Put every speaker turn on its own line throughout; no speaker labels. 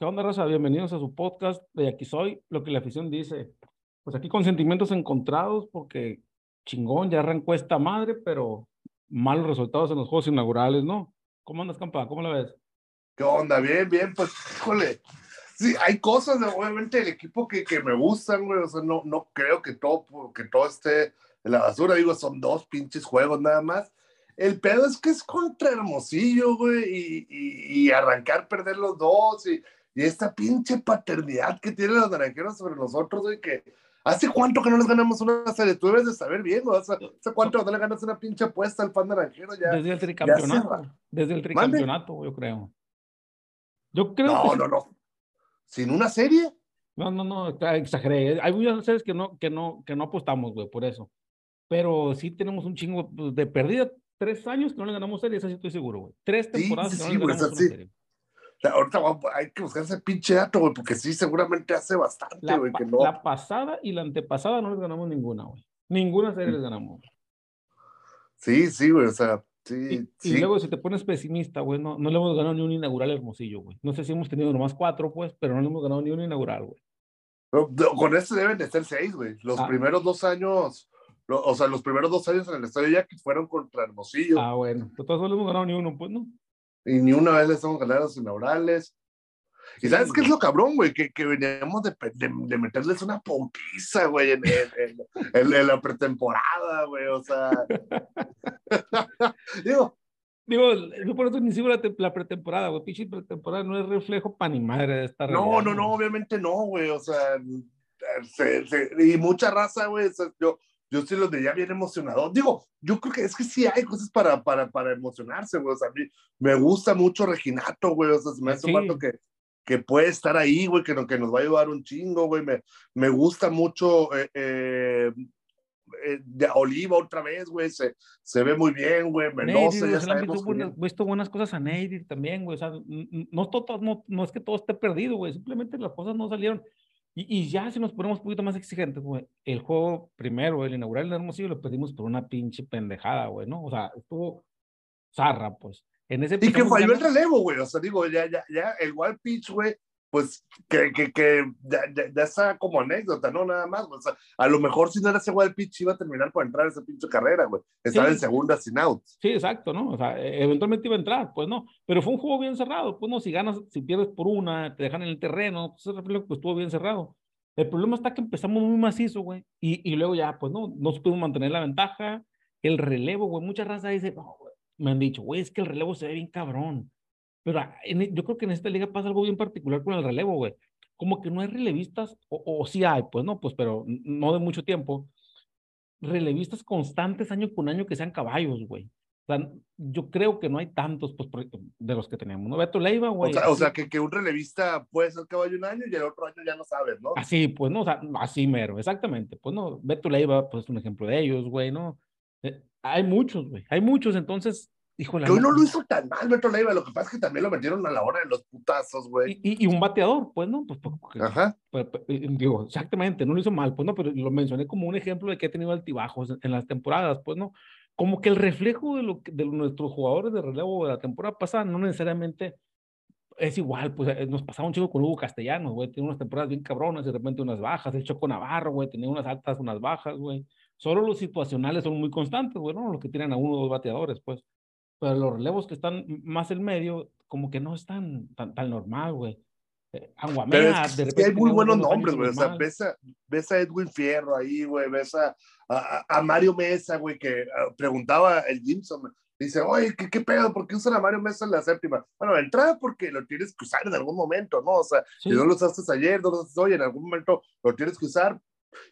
¿Qué onda, Rosa? Bienvenidos a su podcast de Aquí Soy, lo que la afición dice. Pues aquí con sentimientos encontrados, porque chingón, ya arrancó esta madre, pero malos resultados en los juegos inaugurales, ¿no? ¿Cómo andas, campa? ¿Cómo la ves?
¿Qué onda? Bien, bien, pues, híjole. Sí, hay cosas, obviamente, del equipo que, que me gustan, güey. O sea, no, no creo que todo, que todo esté en la basura. Digo, son dos pinches juegos nada más. El pedo es que es contra Hermosillo, güey, y, y arrancar, perder los dos, y y esta pinche paternidad que tienen los naranjeros sobre nosotros, güey, que hace cuánto que no les ganamos una serie, tú debes de saber bien, güey, hace, cuánto no le ganas una pinche apuesta al fan naranjero ya.
Desde el tricampeonato, desde el tricampeonato, yo creo. Yo creo
no, no, no. ¿Sin una serie?
No, no, no, exageré. Hay muchas series que no, que no, que no apostamos, güey, por eso. Pero sí tenemos un chingo pues, de pérdida. Tres años que no le ganamos serie, eso sí estoy seguro, güey. Tres temporadas
sí,
que no le ganamos una serie
ahorita hay que buscar ese pinche dato, güey, porque sí, seguramente hace bastante, güey, que no.
La pasada y la antepasada no les ganamos ninguna, güey. Ninguna serie les ganamos.
Sí, sí, güey, o sea, sí.
Y,
sí.
y luego, si te pones pesimista, güey, no, no le hemos ganado ni un inaugural hermosillo, güey. No sé si hemos tenido nomás cuatro, pues, pero no le hemos ganado ni un inaugural, güey.
Con este deben de ser seis, güey. Los ah. primeros dos años, lo, o sea, los primeros dos años en el estadio ya que fueron contra Hermosillo.
Ah, bueno. Formas, no hemos ganado ni uno, pues, ¿no?
Y ni una vez le estamos ganando los inaugurales. Y sabes qué es lo cabrón, güey, que, que veníamos de, de, de, meterles una putiza, güey, en, en, en, en, la pretemporada, güey, o sea. Digo.
Digo, yo por eso inicio la, la pretemporada, güey, pinche pretemporada no es reflejo pa' ni madre de esta
No,
realidad,
no, no, obviamente no, güey, o sea, se, se, y mucha raza, güey, o sea, yo, yo sí los veía bien emocionados. Digo, yo creo que es que sí hay cosas para, para, para emocionarse, güey. O sea, a mí me gusta mucho Reginato, güey. O sea, me hace sí. un que, que puede estar ahí, güey, que, que nos va a ayudar un chingo, güey. Me, me gusta mucho eh, eh, de Oliva otra vez, güey. Se, se ve muy bien, güey. Mendoza, ya sabemos.
He visto buenas cosas a Neidir también, güey. O sea, no, todo, no, no es que todo esté perdido, güey. Simplemente las cosas no salieron. Y, y, ya si nos ponemos un poquito más exigentes, güey, el juego primero, el inaugural en Hermosillo, lo pedimos por una pinche pendejada, güey, ¿no? O sea, estuvo zarra, pues. En ese
y que falló el relevo, güey, o sea, digo, ya, ya, ya, el wild pitch, güey, pues que, que, que ya, ya, está como anécdota, ¿no? Nada más, o sea, a lo mejor si no era ese wild pitch iba a terminar por entrar esa pinche carrera, güey. Estaba sí. en segunda sin out.
Sí, exacto, ¿no? O sea, eventualmente iba a entrar, pues no. Pero fue un juego bien cerrado, pues no, si ganas, si pierdes por una, te dejan en el terreno, pues pues estuvo bien cerrado. El problema está que empezamos muy macizo, güey, y, y luego ya, pues no, no supimos mantener la ventaja. El relevo, güey, mucha raza dice, güey, me han dicho, güey, es que el relevo se ve bien cabrón. Pero en, yo creo que en esta liga pasa algo bien particular con el relevo, güey. Como que no hay relevistas, o, o sí hay, pues no, pues, pero no de mucho tiempo. Relevistas constantes año con año que sean caballos, güey. O sea, yo creo que no hay tantos pues, de los que tenemos, ¿no? Beto Leiva, güey.
O sea, o sea que, que, un relevista puede ser caballo un año y el otro año ya no sabes, ¿no?
Así, pues, no, o sea, así mero, exactamente. Pues no, Beto Leiva, pues es un ejemplo de ellos, güey, ¿no? Eh, hay muchos, güey, hay muchos, entonces, híjole.
Que hoy no lo hizo tan mal Beto Leiva, lo que pasa es que también lo metieron a la hora de los putazos, güey.
Y, y, y, un bateador, pues, ¿no? Pues, porque,
Ajá.
Pues, digo, exactamente, no lo hizo mal, pues, no, pero lo mencioné como un ejemplo de que ha tenido altibajos en, en las temporadas, pues, ¿no? como que el reflejo de, lo, de nuestros jugadores de relevo de la temporada pasada no necesariamente es igual, pues eh, nos pasaba un chico con Hugo Castellanos, güey, tiene unas temporadas bien cabronas, de repente unas bajas, el Choco Navarro, güey, tenía unas altas, unas bajas, güey. Solo los situacionales son muy constantes, güey, ¿no? Los que tienen a uno o dos bateadores, pues. Pero los relevos que están más en medio, como que no están tan, tan normal, güey. Eh, Aguamea,
es que, de repente. hay muy buenos nombres, güey. O sea, ves a, ves a Edwin Fierro ahí, güey. Ves a, a, a, Mario Mesa, güey, que uh, preguntaba el Jimson. Dice, oye, ¿qué, ¿qué, pedo? ¿Por qué usan a Mario Mesa en la séptima? Bueno, entrada porque lo tienes que usar en algún momento, ¿no? O sea, sí. si no lo usaste ayer, no lo usaste hoy, en algún momento lo tienes que usar.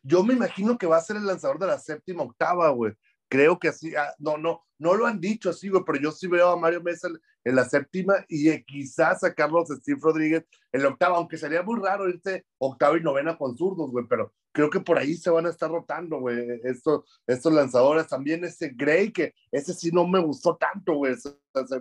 Yo me imagino que va a ser el lanzador de la séptima, octava, güey. Creo que así, ah, no, no, no lo han dicho así, güey, pero yo sí veo a Mario Mesa en la séptima y eh, quizás a Steve Rodríguez en la octava, aunque sería muy raro irte octava y novena con zurdos, güey, pero creo que por ahí se van a estar rotando, güey, estos, estos lanzadores. También ese Gray, que ese sí no me gustó tanto, güey, se,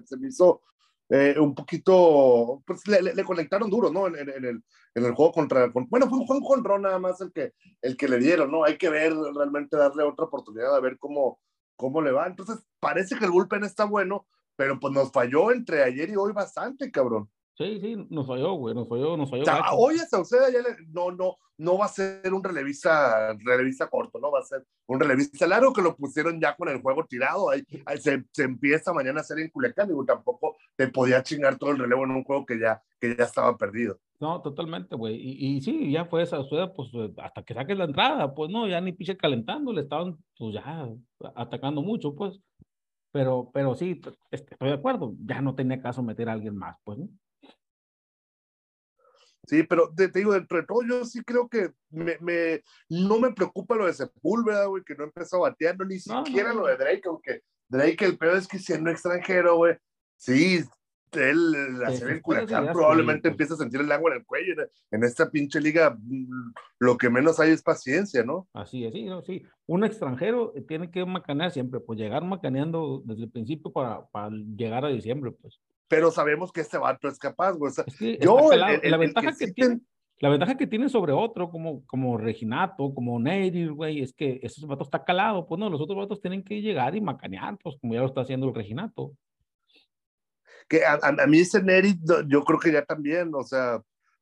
se, me hizo eh, un poquito, pues le, conectaron duro, ¿no? En, el, en el juego contra, con, bueno, fue un juego con Ron nada más el que, el que le dieron, ¿no? Hay que ver, realmente darle otra oportunidad a ver cómo, cómo le va. Entonces, parece que el bullpen está bueno, pero pues nos falló entre ayer y hoy bastante, cabrón.
Sí, sí, nos falló, güey, nos falló, nos falló. O
sea, hoy a Sauceda ya le, no, no, no va a ser un relevista, relevista corto, no va a ser un relevista largo que lo pusieron ya con el juego tirado. Ahí, ahí se, se, empieza mañana a hacer en Culiacán, digo, tampoco te podía chingar todo el relevo en un juego que ya, que ya estaba perdido.
No, totalmente, güey. Y, y, sí, ya fue esa Sauceda, pues hasta que saques la entrada, pues no, ya ni piche calentando, le estaban, pues ya atacando mucho, pues. Pero, pero sí, estoy de acuerdo, ya no tenía caso meter a alguien más, pues, ¿no?
Sí, pero te, te, digo, dentro de todo, yo sí creo que me, me, no me preocupa lo de Sepúlveda, güey, que no empezó bateando, ni no, siquiera no. lo de Drake, aunque Drake, el peor es que siendo extranjero, güey, sí, él, la serie en Culiacán probablemente empieza a sentir el agua en el cuello. En, esta pinche liga, lo que menos hay es paciencia, ¿no?
Así es, sí, no, sí. Un extranjero tiene que macanear siempre, pues llegar macaneando desde el principio para, para llegar a diciembre, pues
pero sabemos que este vato es capaz, güey. O sea,
yo, el, el, la ventaja que, que tiene, la ventaja que tiene sobre otro, como, como Reginato, como Neyri, güey, es que ese vato está calado, pues no, los otros vatos tienen que llegar y macanear, pues como ya lo está haciendo el Reginato.
Que a, a, a mí ese Neyri, yo creo que ya también, o sea,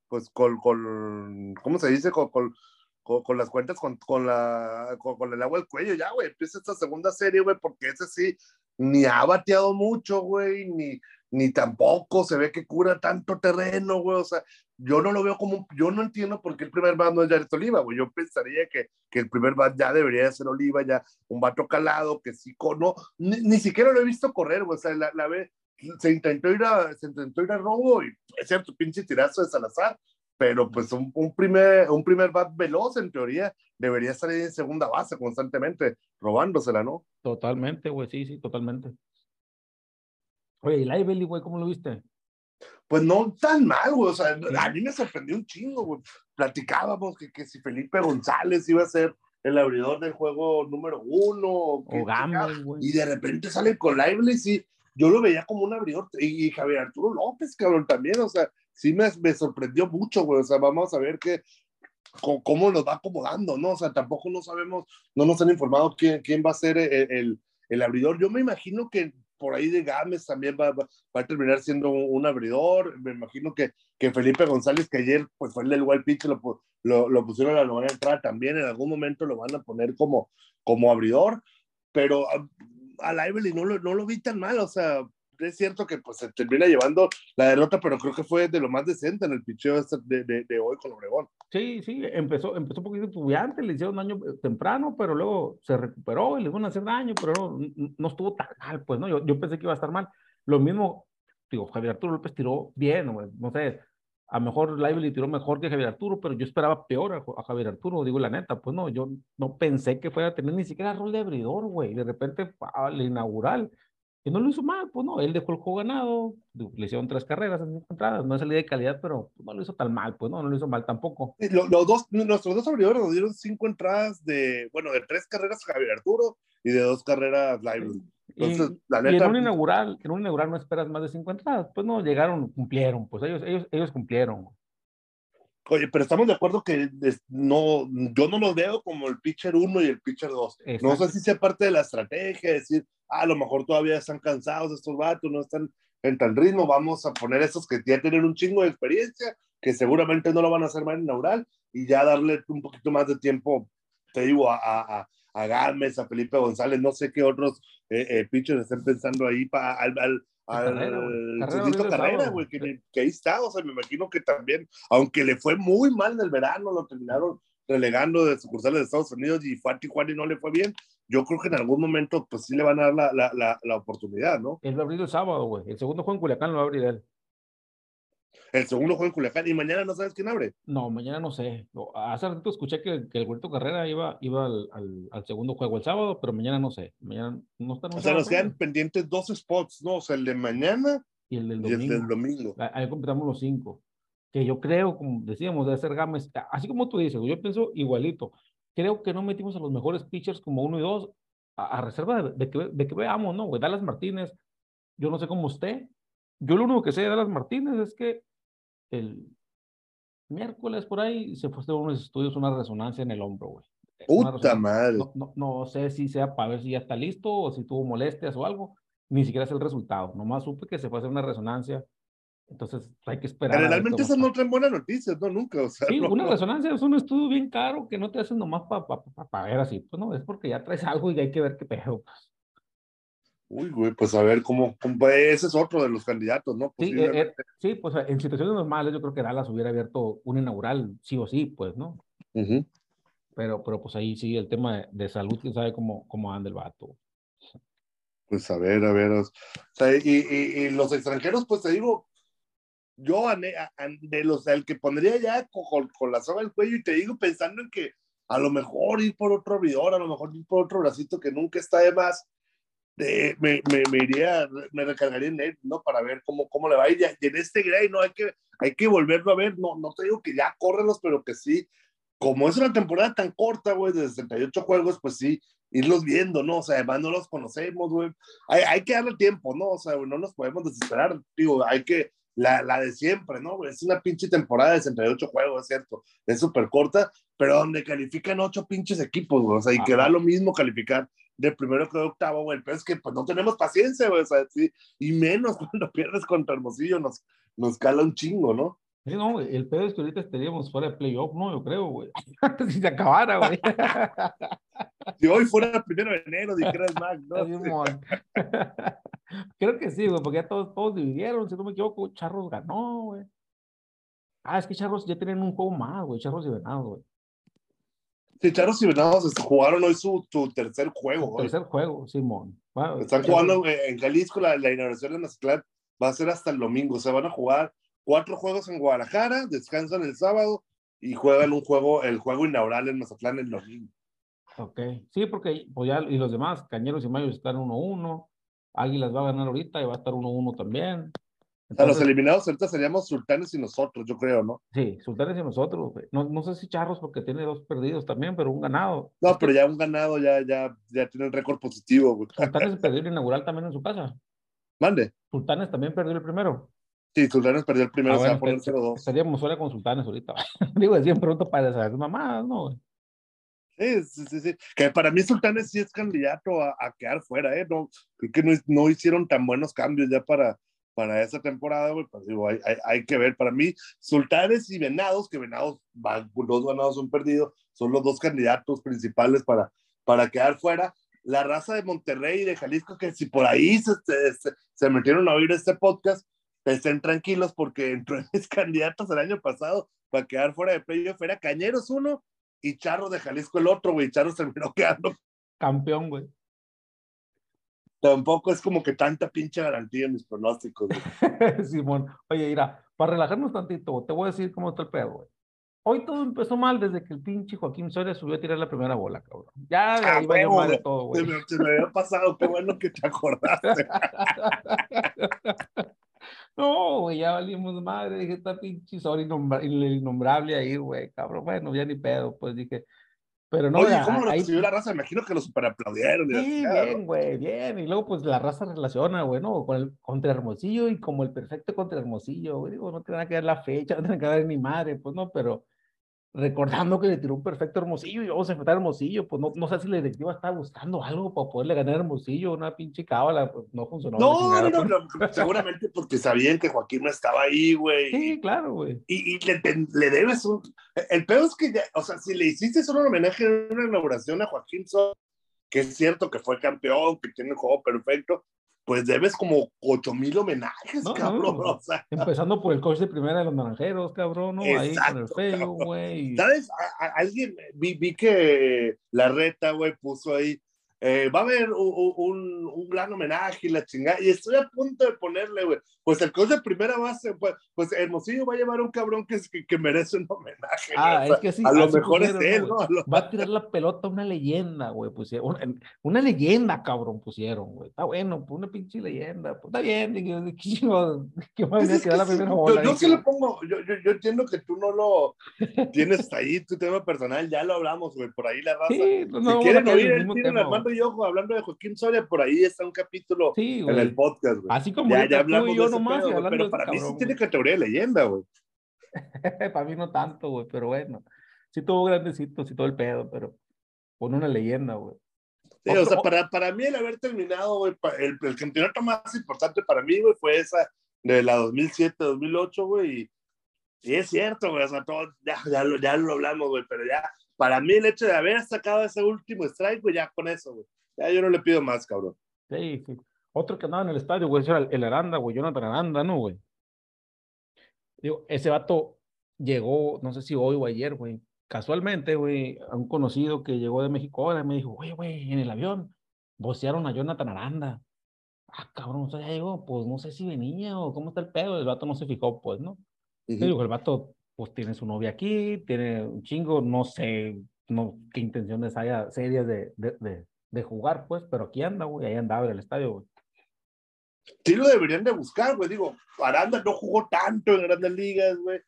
pues con, con ¿cómo se dice? Con, con, con, con las cuentas, con, con la, con, con, el agua al cuello, ya, güey, empieza esta segunda serie, güey, porque ese sí, ni ha bateado mucho, güey, ni, ni tampoco se ve que cura tanto terreno, güey. O sea, yo no lo veo como, yo no entiendo por qué el primer bat no es Jared Oliva, güey. Yo pensaría que, que el primer bat ya debería ser Oliva, ya un vato calado, que sí, no, ni, ni siquiera lo he visto correr, güey. O sea, la, la ve, se intentó ir a, se intentó ir a robo y es cierto, pinche tirazo de Salazar, pero pues un, un, primer, un primer bat veloz, en teoría, debería ahí en segunda base constantemente, robándosela, ¿no?
Totalmente, güey, sí, sí, totalmente. Oye, ¿y Lively, güey, cómo lo viste?
Pues no tan mal, güey. O sea, a mí me sorprendió un chingo, güey. Platicábamos que, que si Felipe González iba a ser el abridor del juego número uno.
O, Gamble, güey.
Y de repente sale con Lively, sí. Yo lo veía como un abridor. Y, y Javier Arturo López, cabrón, también. O sea, sí me, me sorprendió mucho, güey. O sea, vamos a ver qué, cómo nos va acomodando, ¿no? O sea, tampoco no sabemos, no nos han informado quién, quién va a ser el, el, el abridor. Yo me imagino que por ahí de Gámez también va, va, va, a terminar siendo un, abridor. Me imagino que, que Felipe González, que ayer pues fue el del wild pitch, lo, lo, lo, pusieron a la novena entrada, también en algún momento lo van a poner como, como abridor, pero a, a Lively no lo, no lo vi tan mal, o sea, es cierto que pues se termina llevando la derrota, pero creo que fue de lo más decente en el picheo este de, de, de, hoy con Obregón.
Sí, sí, empezó, empezó un poquito estudiante, le hicieron daño temprano, pero luego se recuperó y le iban a hacer daño, pero no, no estuvo tan mal, pues, ¿no? Yo, yo, pensé que iba a estar mal. Lo mismo, digo, Javier Arturo López tiró bien, no, no sé, a lo mejor Lively tiró mejor que Javier Arturo, pero yo esperaba peor a, a, Javier Arturo, digo la neta, pues no, yo no pensé que fuera a tener ni siquiera rol de abridor, güey, de repente al inaugural y no lo hizo mal, pues no, él dejó el juego ganado, le hicieron tres carreras en entradas, no es salida de calidad, pero no lo hizo tan mal, pues no, no lo hizo mal tampoco.
Los, los dos, nuestros dos abridores nos dieron cinco entradas de, bueno, de tres carreras Javier Arturo y de dos carreras Lively. Entonces,
y, la neta, y en un inaugural, en un inaugural no esperas más de cinco entradas, pues no, llegaron, cumplieron, pues ellos, ellos, ellos cumplieron.
Oye, pero estamos de acuerdo que no, yo no los veo como el pitcher 1 y el pitcher 2. No sé si sea parte de la estrategia, decir, ah, a lo mejor todavía están cansados estos vatos, no están en tal ritmo, vamos a poner esos que ya tienen un chingo de experiencia, que seguramente no lo van a hacer mal inaugural, y ya darle un poquito más de tiempo, te digo, a, a, a Gámez, a Felipe González, no sé qué otros eh, eh, pitchers estén pensando ahí para al, al al Carrera, Carrera, güey, que, que, ahí está, o sea, me imagino que también, aunque le fue muy mal en el verano, lo terminaron relegando de sucursales de Estados Unidos y fue a Tijuana y no le fue bien, yo creo que en algún momento, pues sí le van a dar la, la, la, la oportunidad, ¿no?
Él va a abrir el sábado, güey, el segundo juego en Culiacán lo va a abrir él.
El segundo juego en Culiacán. ¿Y mañana no sabes quién abre?
No, mañana no sé. Hace rato escuché que, que el Huerto Carrera iba, iba al, al, al, segundo juego el sábado, pero mañana no sé. Mañana no están.
O sea, nos quedan pendientes dos spots, ¿no? O sea, el de mañana
y el del
Y
domingo.
el del domingo.
Ah, Ahí completamos los cinco. Que yo creo, como decíamos, debe ser Gámez. Así como tú dices, yo pienso igualito. Creo que no metimos a los mejores pitchers como uno y dos, a, a reserva de, de que, de que veamos, ¿no? Güey, Dallas Martínez, yo no sé cómo usted. Yo lo único que sé de Dallas Martínez es que el miércoles por ahí se fue a hacer unos estudios, una resonancia en el hombro, güey.
Puta madre.
no, no, no sé si sea para ver si ya está listo o si tuvo molestias o algo. Ni siquiera sé el resultado. Nomás supe que se fue a hacer una resonancia. Entonces hay que esperar.
Generalmente
cómo
esas no traen buenas noticias, ¿no? Nunca, o sea.
Sí,
no-
una resonancia es un estudio bien caro que no te hacen nomás para ver así. Pues no, es porque ya traes algo y hay que ver qué pedo. pues.
Uy, güey, pues a ver cómo, ese es otro de los candidatos, ¿no?
Sí, eh, eh, sí, pues en situaciones normales yo creo que Dallas hubiera abierto un inaugural, sí o sí, pues, ¿no? Pero, pero pues ahí sí, el tema de, de salud, quién sabe cómo, cómo anda el vato.
Pues a ver, a ver. O sea, y, y- y los extranjeros, pues te digo, yo ane- a- a- de los el que pondría ya con la soga al cuello y te digo pensando en que a lo mejor ir por otro abridor, a lo mejor ir por otro bracito que nunca está de más, eh, me, me, me iría, me recargaría en él, ¿no? Para ver cómo, cómo le va a ir. Y en este Gray, no hay que, hay que volverlo a ver, no, no te digo que ya córrelos, pero que sí, como es una temporada tan corta, güey, de 68 juegos, pues sí, irlos viendo, ¿no? O sea, además no los conocemos, güey. Hay, hay que darle tiempo, ¿no? O sea, güey, no nos podemos desesperar, digo, hay que, la, la de siempre, ¿no? Es una pinche temporada de 68 juegos, es cierto, es súper corta, pero donde califican ocho pinches equipos, güey, o sea, y que
Ajá.
da lo mismo calificar de primero que de octavo, güey, pero es que pues no tenemos paciencia, güey, o sea, sí, y menos cuando pierdes contra Hermosillo, nos, nos cala un chingo, ¿no?
Sí, no, güey, el pedo es que ahorita estaríamos fuera de playoff, no, yo creo, güey. si se acabara, güey.
Si hoy fuera el primero de enero, dijeras Mac, ¿no?
Creo que sí, güey, porque ya todos, todos dividieron, si no me equivoco, Charros ganó, güey. Ah, es que Charros ya tienen un juego más, güey, Charros y Venados, güey.
Sí, Charros y Venados jugaron hoy su, tercer juego.
Tercer juego, Simón. Bueno,
Están jugando en Jalisco, la, la inauguración de Mazatlán va a ser hasta el domingo. O sea, van a jugar cuatro juegos en Guadalajara, descansan el sábado y juegan un juego, el juego inaugural en Mazatlán el domingo.
Ok, sí, porque pues ya, y los demás, Cañeros y Mayos están 1-1, Águilas va a ganar ahorita y va a estar 1-1 también.
O sea, los
Entonces,
eliminados ahorita seríamos Sultanes y nosotros, yo creo, ¿no?
sí, Sultanes y nosotros, güey. No, no sé si Charros porque tiene dos perdidos también, pero un ganado.
No, pero ya un ganado, ya, ya, ya tienen récord positivo, güey.
Sultanes perdió el inaugural también en su casa.
Mande.
Sultanes también perdió el primero.
Sí, Sultanes perdió el primero,
Ah,
se va a poner 0-2.
Estaríamos fuera con Sultanes ahorita. Digo, decían pronto para saber mamadas, ¿no? güey?
Sí, sí, sí, sí. Que para mí Sultanes sí es candidato a, a quedar fuera, ¿eh? No, creo que no, no hicieron tan buenos cambios ya para, para esa temporada, güey. Pues digo, hay, hay, hay que ver. Para mí, Sultanes y Venados, que Venados, dos Venados son perdidos, son los dos candidatos principales para, para quedar fuera. La raza de Monterrey y de Jalisco, que si por ahí se, se, se metieron a oír este podcast, estén tranquilos porque entró en mis candidatos el año pasado para quedar fuera de playoff. Era Cañeros uno y Charros de Jalisco el otro, güey. Charros terminó quedando.
Campeón, güey.
Tampoco es como que tanta pinche garantía en mis pronósticos.
Simón. Oye, mira, para relajarnos tantito, te voy a decir cómo está el pedo, güey. Hoy todo empezó mal desde que el pinche Joaquín Soria subió a tirar la primera bola, cabrón. Ya
Ah,
madre
güey.
todo,
Se
güey.
me, se me había pasado, qué bueno que te acordaste.
No, güey, ya valimos madre. Dije, esta pinche Soria innombra- el innombrable ahí, güey, cabrón. Bueno, ya ni pedo, pues dije. Pero no,
Oye, ¿cómo lo
ahí-
recibió la raza? Me imagino que lo super aplaudieron. y la
Sí, bien, güey, bien. Y luego, pues, la raza relaciona, güey, ¿no? Con el contra Hermosillo y como el perfecto contra Hermosillo, güey. Digo, no tiene nada que ver la fecha, no tiene que ver ni madre, pues, no, pero recordando que le tiró un perfecto Hermosillo y vamos a enfrentar a Hermosillo, pues, no, no sé si la directiva estaba buscando algo para poderle ganar a Hermosillo, una pinche cábala, pues, no funcionó. la
No,
chingada,
no,
pues.
no, seguramente porque sabían que Joaquín no estaba ahí, güey.
Sí, claro, güey.
Y, y le, le debes un. El peor es que, ya- o sea, si le hiciste solo un homenaje en una inauguración a Joaquín Soto, que es cierto que fue campeón, que tiene el juego perfecto, pues debes como ocho mil homenajes,
No,
cabrón.
no.
O sea,
Empezando por el coach de primera de los naranjeros, cabrón, ¿no? Ahí con el feo, güey.
¿sabes? A- a- alguien, vi, vi que la reta, güey, puso ahí eh, va a haber un, un, un, gran homenaje y la chingada, y estoy a punto de ponerle, güey, pues el coach de primera base, pues, pues Hermosillo va a a un cabrón que, que, que merece un homenaje.
Ah, es que sí.
A lo mejor es él, ¿no?
Va a tirar la pelota una leyenda, güey. Pusieron, una, una, leyenda, cabrón, pusieron, güey. Está bueno, pues una pinche leyenda. Pues está bien, ¿qué
más pues tirar la primera bola? Yo, yo sí le pongo, yo, yo, yo, entiendo que tú no lo tienes ahí, tu tema personal, ya lo hablamos, güey, por ahí la raza. Sí, no, si quieren oír el tiro Y Ojo hablando de Joaquín Soria, por ahí está un capítulo sí, en el podcast, güey.
Así como
ya, ya hablamos y yo nomás, pedo, pero para mí sí tiene categoría de leyenda, güey.
Para mí no tanto, güey, pero bueno. Sí tuvo grandecito, sí todo el pedo, pero pone una leyenda, güey.
Sí, o sea, para, para mí el haber terminado, güey, el, el campeonato más importante para mí, güey, fue esa de la 2007-2008, güey, y, y, es cierto, güey, o sea, todo, ya, ya, lo, ya lo hablamos, güey, pero ya, para mí el hecho de haber sacado ese último strike, güey, ya con eso, güey, ya yo no le pido más, cabrón.
Sí, sí. Otro que andaba en el estadio, güey, era el, el Aranda, güey, Jonathan Aranda, ¿no, güey? Digo, ese vato llegó, no sé si hoy o ayer, güey, casualmente, güey, a un conocido que llegó de México ahora me dijo, güey, güey, en el avión vocearon a Jonathan Aranda. Ah, cabrón, o sea, ya llegó, pues no sé si venía o cómo está el pedo, el vato no se fijó, pues, ¿no? Uh Digo, el vato, pues tiene su novia aquí, tiene un chingo, no sé no, qué intenciones haya serias de, de, de, de jugar, pues, pero aquí anda, güey, ahí andaba en el estadio, güey
sí lo deberían de buscar, güey. Digo, Aranda no jugó tanto en grandes ligas, güey.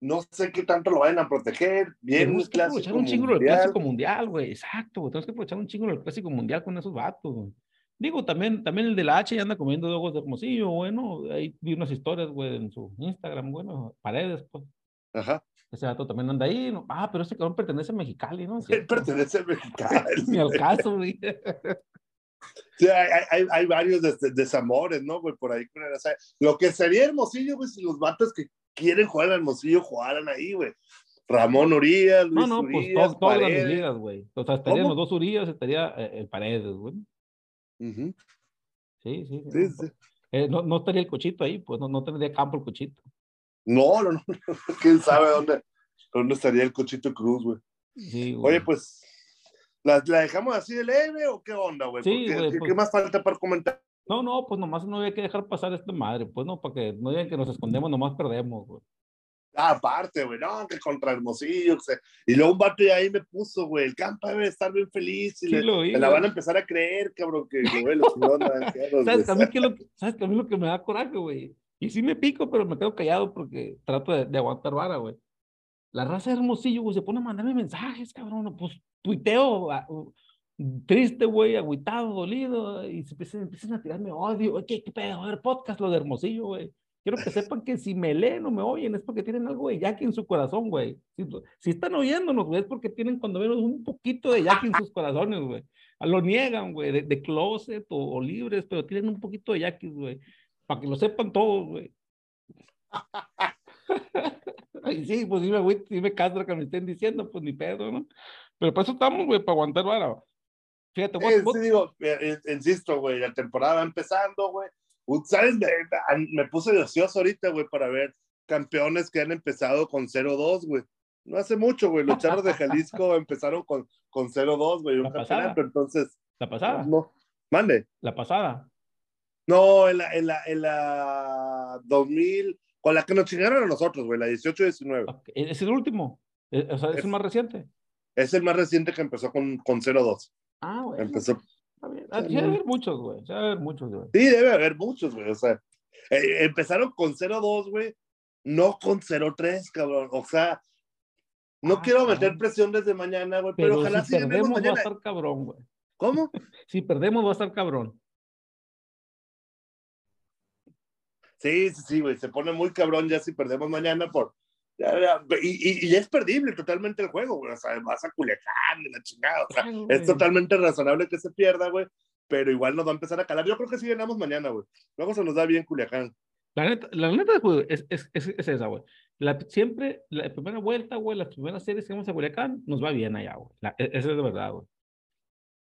No sé qué tanto lo vayan a proteger. Bien,
Tenemos que aprovechar un chingo del clásico mundial, güey. Exacto, güey. Tenemos que aprovechar un chingo del clásico mundial con esos vatos, güey. Digo, también, también el de la H ya anda comiendo de ojos de hermosillo, bueno. Ahí vi unas historias, güey, en su Instagram, bueno, paredes, pues.
Ajá.
Ese vato también anda ahí. ¿no? Ah, pero ese cabrón pertenece a Mexicali, ¿no?
Él pertenece a Mexicali.
Ni al caso, güey.
Sí, hay, hay, hay varios desamores, ¿no, güey? Por ahí. lo que sería hermosillo, güey, si los vatos que quieren jugar al hermosillo jugaran ahí, güey. Ramón Urias, Luis No, no, pues
todas todas las ligas, güey. O sea, estarían los dos Urias, estaría eh, el Paredes, güey. Sí, sí. sí, sí, sí. Eh, no, no, estaría el cochito ahí, pues no, no tendría campo el cochito.
No, no, no. ¿Quién sabe dónde, dónde estaría el cochito Cruz, güey? Sí, Oye, pues ¿La, ¿La, dejamos así de leve o qué onda, güey? Sí, ¿Qué, pues, más falta para comentar?
No, no, pues nomás no había que dejar pasar esta madre, pues no, para que no digan que nos escondemos, nomás perdemos, güey.
Ah, aparte, güey, no, que contra Hermosillo, sea, y luego un vato de ahí me puso, güey, el campo debe estar bien feliz y sí, le, lo la van a empezar a creer, cabrón, que, güey, los
¿Sabes, a mí que lo, ¿Sabes que a mí lo que me da coraje, güey? Y sí me pico, pero me quedo callado porque trato de, de aguantar vara, güey. La raza de Hermosillo, güey, se pone a mandarme mensajes, cabrón, pues tuiteo triste, güey, agüitado, dolido, y se empiezan, a tirarme odio, ¿qué, qué pedo? A ver, podcast, lo de Hermosillo, güey. Quiero que sepan que si me leen o me oyen es porque tienen algo de Jackie en su corazón, güey. Si, están oyéndonos, güey, es porque tienen cuando menos un poquito de Jackie en sus corazones, güey. Lo niegan, güey, de, de, closet o, libres, pero tienen un poquito de Jackie, güey. Para que lo sepan todos, güey. sí, pues sí me, güey, sí me castra que me estén diciendo, pues ni pedo, ¿no? Pero para eso estamos, güey, para aguantar vara.
Fíjate, güey. sí, digo, eh, eh, insisto, güey, la temporada va empezando, güey. ¿Sabes? Me, me puse ocioso ahorita, güey, para ver campeones que han empezado con 0-2, güey. No hace mucho, güey. Los charros de Jalisco empezaron con, con 0-2, güey. Un campeonato, entonces.
¿La pasada?
No. Mande.
¿La pasada?
No, en la, en la, en la 2000, con la que nos chingaron a nosotros, güey, la 18-19.
¿Es el último? Eh, o sea, ¿es, es el más reciente?
Es el más reciente que empezó con, con 0-2.
Ah, güey.
Empezó.
Ah, debe haber muchos, güey. Debe haber muchos, güey.
Sí, debe haber muchos, güey. O sea, eh, empezaron con 0-2, güey. No con 0-3, cabrón. O sea, no ah, quiero meter presión desde mañana, güey. Pero, ojalá
si perdemos mañana. va a estar cabrón, güey.
¿Cómo?
si perdemos va a estar cabrón.
Sí, sí, sí, güey. Se pone muy cabrón ya si perdemos mañana por, y, y, es perdible totalmente el juego, güey. O sea, vas a Culiacán, de la chingada. O sea, es totalmente razonable que se pierda, güey. Pero igual nos va a empezar a calar. Yo creo que sí ganamos mañana, güey. Luego se nos da bien Culiacán.
La neta, la neta güey, es, es, es, es, esa, güey. La, siempre, la primera vuelta, güey, las primeras series que vamos a Culiacán, nos va bien allá, güey. E, esa es de verdad, güey.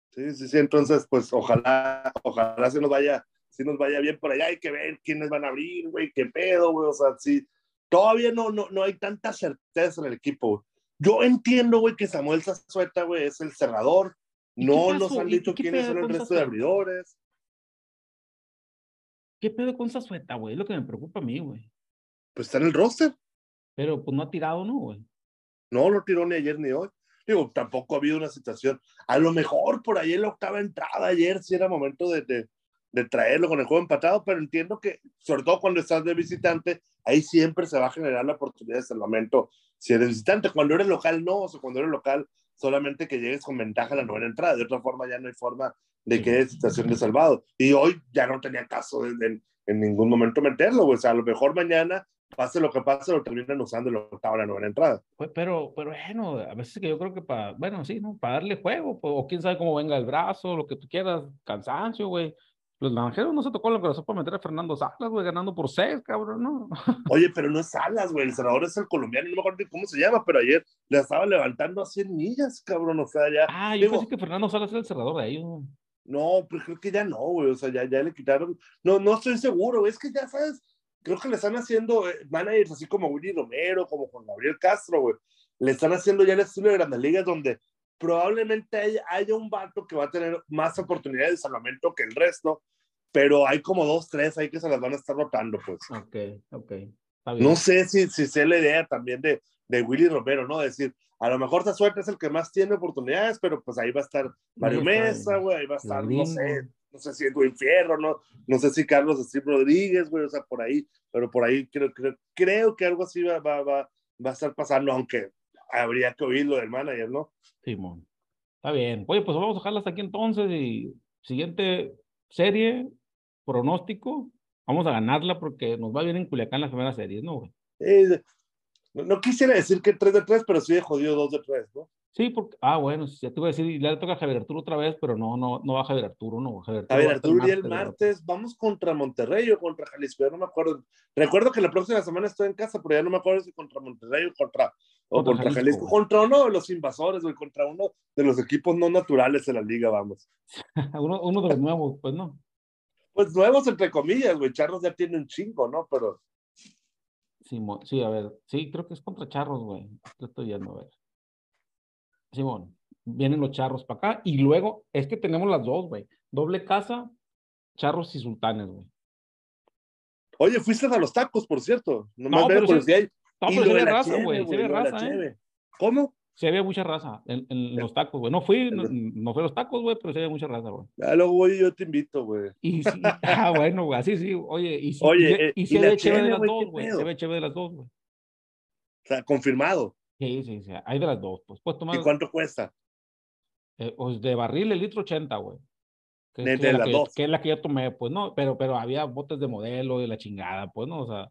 Sí, sí, sí. Entonces, pues, ojalá, ojalá se nos vaya, si nos vaya bien por allá. Hay que ver quiénes van a abrir, güey, qué pedo, güey. O sea, sí todavía no, no, no hay tanta certeza en el equipo. Yo entiendo, güey, que Samuel Zazueta, güey, es el cerrador,
¿Y qué
No nos han
¿Y
dicho
qué
quiénes son el resto de abridores.
¿Qué pedo con Zazueta, güey? Es lo que me preocupa a mí, güey.
Pues está en el roster.
Pero pues no ha tirado, ¿no, güey?
No lo tiró ni ayer ni hoy. Digo, tampoco ha habido una situación. A lo mejor por ahí en la octava entrada ayer sí era momento de, de, de traerlo con el juego empatado, pero entiendo que, sobre todo cuando estás de visitante, ahí siempre se va a generar la oportunidad de salvamento si eres visitante. Cuando eres local, no. O sea, cuando eres local, solamente que llegues con ventaja a la novena entrada. De otra forma, ya no hay forma de que haya situación de salvado. Y hoy ya no tenía caso de, de- en ningún momento meterlo. O sea, a lo mejor mañana, pase lo que pase, lo terminan usando octava a la novena entrada.
Pues, pero, pero bueno, a veces que yo creo que para, bueno, sí, ¿no? Para darle juego, pues, o quién sabe cómo venga el brazo, lo que tú quieras, cansancio, güey. Los naranjeros no se tocó la corazón para meter a Fernando Salas, güey, ganando por seis, cabrón, ¿no?
Oye, pero no es Salas, güey. El senador es el colombiano, no me acuerdo cómo se llama, pero ayer le estaba levantando a 100 millas, cabrón. O sea, ya.
Ah, yo
digo,
pensé que Fernando Salas era el cerrador de ellos, güey.
No, pero creo que ya no, güey. O sea, ya, ya le quitaron. No, no estoy seguro, güey. Es que ya sabes, creo que le están haciendo eh, managers así como Willy Romero, como Juan Gabriel Castro, güey. Le están haciendo ya el estilo de Grandes Ligas donde probablemente haya, un vato que va a tener más oportunidades de salvamento que el resto, pero hay como dos, tres ahí que se las van a estar rotando, pues.
Ok, ok.
No sé si, si sé la idea también de, de Willy Romero, ¿no? Decir, a lo mejor suerte es el que más tiene oportunidades, pero pues ahí va a estar Mario
está,
Mesa, güey, ahí va a estar, no sé, no sé si Edwin Fierro, no, no sé si Carlos Steve Rodríguez, güey, o sea, por ahí, pero por ahí creo, creo, creo que algo así va, va, va, va a estar pasando, aunque habría que oírlo del manager, ¿no?
Simón. Está bien. Oye, pues vamos a dejarlas aquí entonces y siguiente serie, pronóstico. Vamos a ganarla porque nos va bien en Culiacán las primeras series, ¿no, güey?
Eh, no, no quisiera decir que 3 de 3, pero sí he jodido 2 de 3, ¿no?
Sí, porque, ah, bueno, ya te iba a decir, y le toca a Javier Arturo otra vez, pero no, no, no va Javier Arturo, no. Javier
A
va hasta
Arturo, y el martes vamos contra Monterrey o contra Jalisco, ya no me acuerdo. Recuerdo que la próxima semana estoy en casa, pero ya no me acuerdo si contra Monterrey o contra, o
Contra
contra,
Jalisco.
Contra uno de los invasores, güey, contra uno de los equipos no naturales de la liga, vamos.
uno, uno de los nuevos, pues no.
Pues nuevos, entre comillas, güey. Charros ya tiene un chingo, ¿no? Pero
Simón, sí, a ver, sí, creo que es contra Charros, güey. Estoy viendo, a ver. Simón, vienen los Charros para acá y luego es que tenemos las dos, güey. Doble casa, Charros y Sultanes, güey.
Oye, fuiste a los tacos, por cierto. No,
No, pero
por si hay.
No, pero se
de
ve raza, güey, se
güey,
ve
de
raza, ¿eh?
¿Cómo?
Se ve mucha raza en, en los tacos, güey. No fui, no, no fue a los tacos, güey, pero se ve mucha raza, güey.
Ya luego voy y yo te invito, güey.
Y sí, ah, bueno, güey, así sí, oye, y sí,
Oye,
y,
eh,
y
y
se ve chévere de
cheve,
las
güey,
dos,
¿qué
güey, se ve chévere de las dos, güey.
O sea, confirmado.
Sí, sí, sí, hay de las dos, pues, pues
¿Y cuánto cuesta?
eh, pues, de barril el litro 80, güey. Que,
De-
que
las
que,
dos.
que es la que yo tomé, pues, no, pero, pero había botes de modelo y la chingada, pues, no, o sea,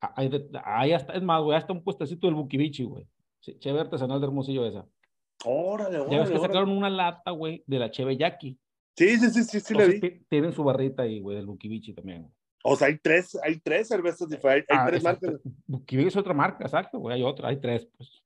hay, de- hay hasta, es más, güey, hasta un puestecito del Bukibichi, güey. Sí, cheve artesanal de Hermosillo esa.
Órale,
Ya ves
órale,
que
órale.
sacaron una lata, güey, de la cheve Jackie.
Sí, sí, sí, sí, sí, la vi.
ti- tienen su barrita ahí, güey, del Bukibichi también.
O sea, hay tres, hay tres cervezas diferentes, hay
Ah,
tres
exacto.
marcas.
Bukibichi es otra marca, exacto, güey, hay otra, hay tres, pues.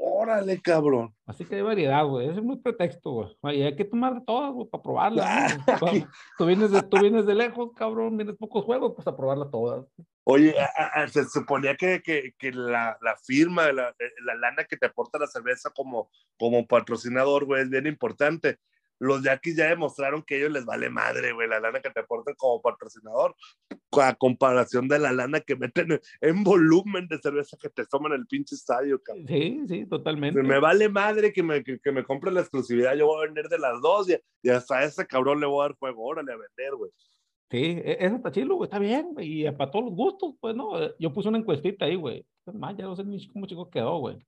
Órale, cabrón.
Así que hay variedad, güey. Ese es muy pretexto, güey. Hay que tomar de todas, güey, para probarlas.
Ah, aquí.
Tú, vienes de, tú vienes de lejos, cabrón, vienes pocos juegos, pues a probarlas todas.
Oye, a- a- a- se suponía que, que, que la, la firma, la, la lana que te aporta la cerveza como, como patrocinador, güey, es bien importante. Los Yankees ya demostraron que a ellos les vale madre, güey, la lana que te aportan como patrocinador, a comparación de la lana que meten en, en volumen de cerveza que te toman el pinche estadio, cabrón.
Sí, sí, totalmente.
Me vale madre que me, que, que me compre la exclusividad, yo voy a vender de las dos y, y hasta a ese cabrón le voy a dar juego, órale a vender, güey.
Sí, e- eso está chido, güey, está bien, güey. Y para todos los gustos, pues, ¿no? Yo puse una encuestita ahí, güey. Es más, ya no sé ni cómo chico quedó, güey.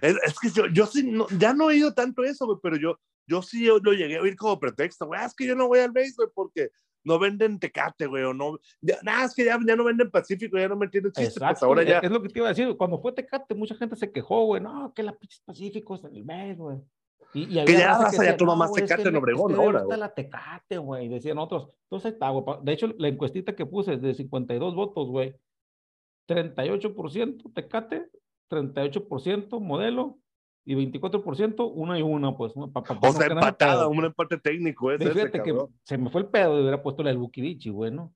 Es, es que yo, yo sí, no- ya no he oído tanto eso, güey, pero yo, yo sí lo llegué a oír como pretexto, güey, "Ah, es que yo no voy al base, güey, porque no venden Tecate, güey, o no, nada, es que ya, ya no venden Pacífico, ya no me entiendo chiste, pues ahora ya,
Es lo que te iba a decir. Cuando fue Tecate, mucha gente se quejó, güey. No, que la pinche Pacífico es en el mes, güey. Y, y había
ya ya
decía,
toma
"No,
más
es
Tecate
que
en Obregón
es que
ahora,
gusta
güey".
la Tecate, güey. Decían otros. Entonces está, güey. De hecho, la encuestita que puse de 52 votos, güey. 38% Tecate, 38% modelo y 24% una y una, pues. ¿no? Pa- pa- pa
o
no
sea, empatada, un empate técnico es
Ve,
ese,
Fíjate que se me fue el pedo de hubiera puesto la del Bukivichi, güey, ¿no?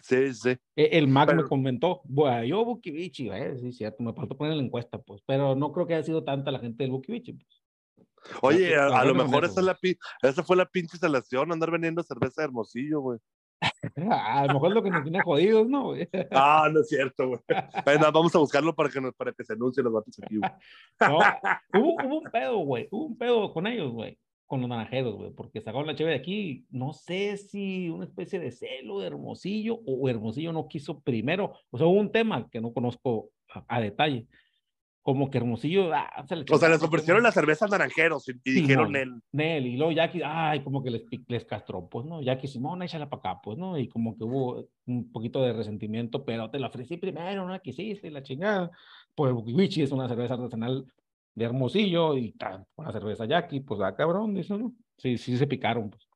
Sí, sí.
E- El Mac me comentó, bueno, yo Bukivichi, eh, sí, cierto, me faltó poner la encuesta, pues, pero no creo que haya sido tanta la gente del Bukivichi. Pues.
Oye, a, a lo mejor esa, es la, esa fue la pinche instalación, andar vendiendo cerveza de Hermosillo, güey.
A lo mejor es lo que nos tiene jodidos, ¿no? güey?
Ah, no es cierto, güey. Venga, vamos a buscarlo para que, nos, para que se anuncie los vatos aquí, güey.
No, hubo, hubo un pedo, güey. Hubo un pedo con ellos, güey. Con los naranjeros, güey. Porque sacaron la cheve de aquí. No sé si una especie de celo de Hermosillo o Hermosillo no quiso primero. O sea, hubo un tema que no conozco a, a detalle. Como que Hermosillo. ah, se
O sea, les ofrecieron la cerveza naranjeros y, y
Simón.
dijeron él.
Nel, y luego Jackie, ay, como que les, les castró, pues, ¿no? Jackie Simón, échala para acá, pues, ¿no? Y como que hubo un poquito de resentimiento, pero te la ofrecí primero, no la quisiste, la chingada. Pues Wichi es una cerveza artesanal de Hermosillo y ta, una cerveza Jackie, pues, ah, cabrón, dice, ¿no? Sí, sí se picaron, pues.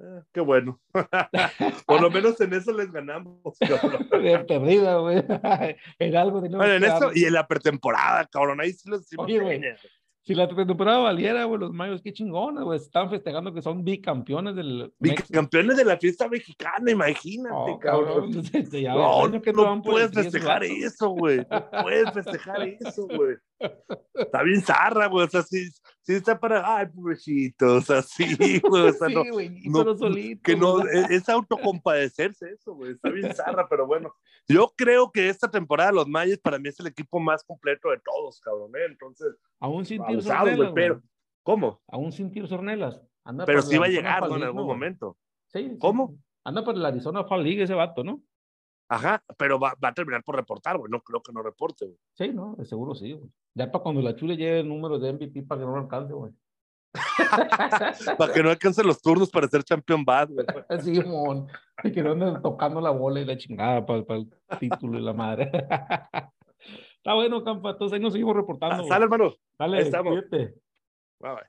Eh, qué bueno. Por lo menos en eso les ganamos. cabrón.
De perdida, güey. En algo teníamos
Bueno, en eso y en la pretemporada, cabrón, ahí sí los hicimos.
Oye, güey. Si la temporada valiera, güey, los mayos, qué chingones, güey. Están festejando que son bicampeones del.
Bicampeones de la fiesta mexicana, imagínate,
Oh,
cabrón.
cabrón.
No,
que
no
el
puedes
10
festejar eso, güey. No puedes festejar eso, güey. Está bien zarra, güey. O sea, sí, sí está para. Ay, pobrecitos, así, güey. O sea,
Sí, güey,
no,
solo solito,
que no,
güey.
es, es autocompadecerse eso, güey. Está bien zarra, pero bueno. Yo creo que esta temporada los Mayas para mí es el equipo más completo de todos, cabrón. ¿eh? Entonces,
Aún sin tiros. Ornelas,
Pero. ¿cómo?
Aún sin tiros Ornelas. Anda
Pero sí
la
va a llegar, ¿no? En
League,
algún momento.
Sí,
¿Cómo?
sí. Anda por el Arizona Fall League ese vato, ¿no?
Ajá, pero va, va a terminar por reportar, güey. No creo que no reporte, güey.
Sí, ¿no? De seguro sí, güey. Ya para cuando la chule llegue el número de MVP para que no lo alcance, güey.
Para que no alcance los turnos para ser champion bad, güey.
Así, mon. Y que no anden tocando la bola y la chingada para, el título y la madre. Está bueno, campa. Entonces ahí nos seguimos reportando.
Ah. Sale, hermano.
Dale,
ahí estamos.
cuídate.
Bye, bye.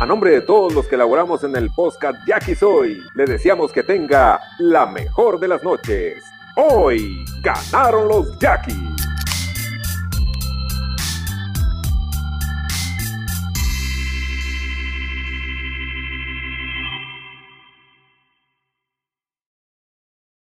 A nombre de todos los que elaboramos en el podcast Jackie Soy, le deseamos que tenga la mejor de las noches. Hoy ganaron los Jackies.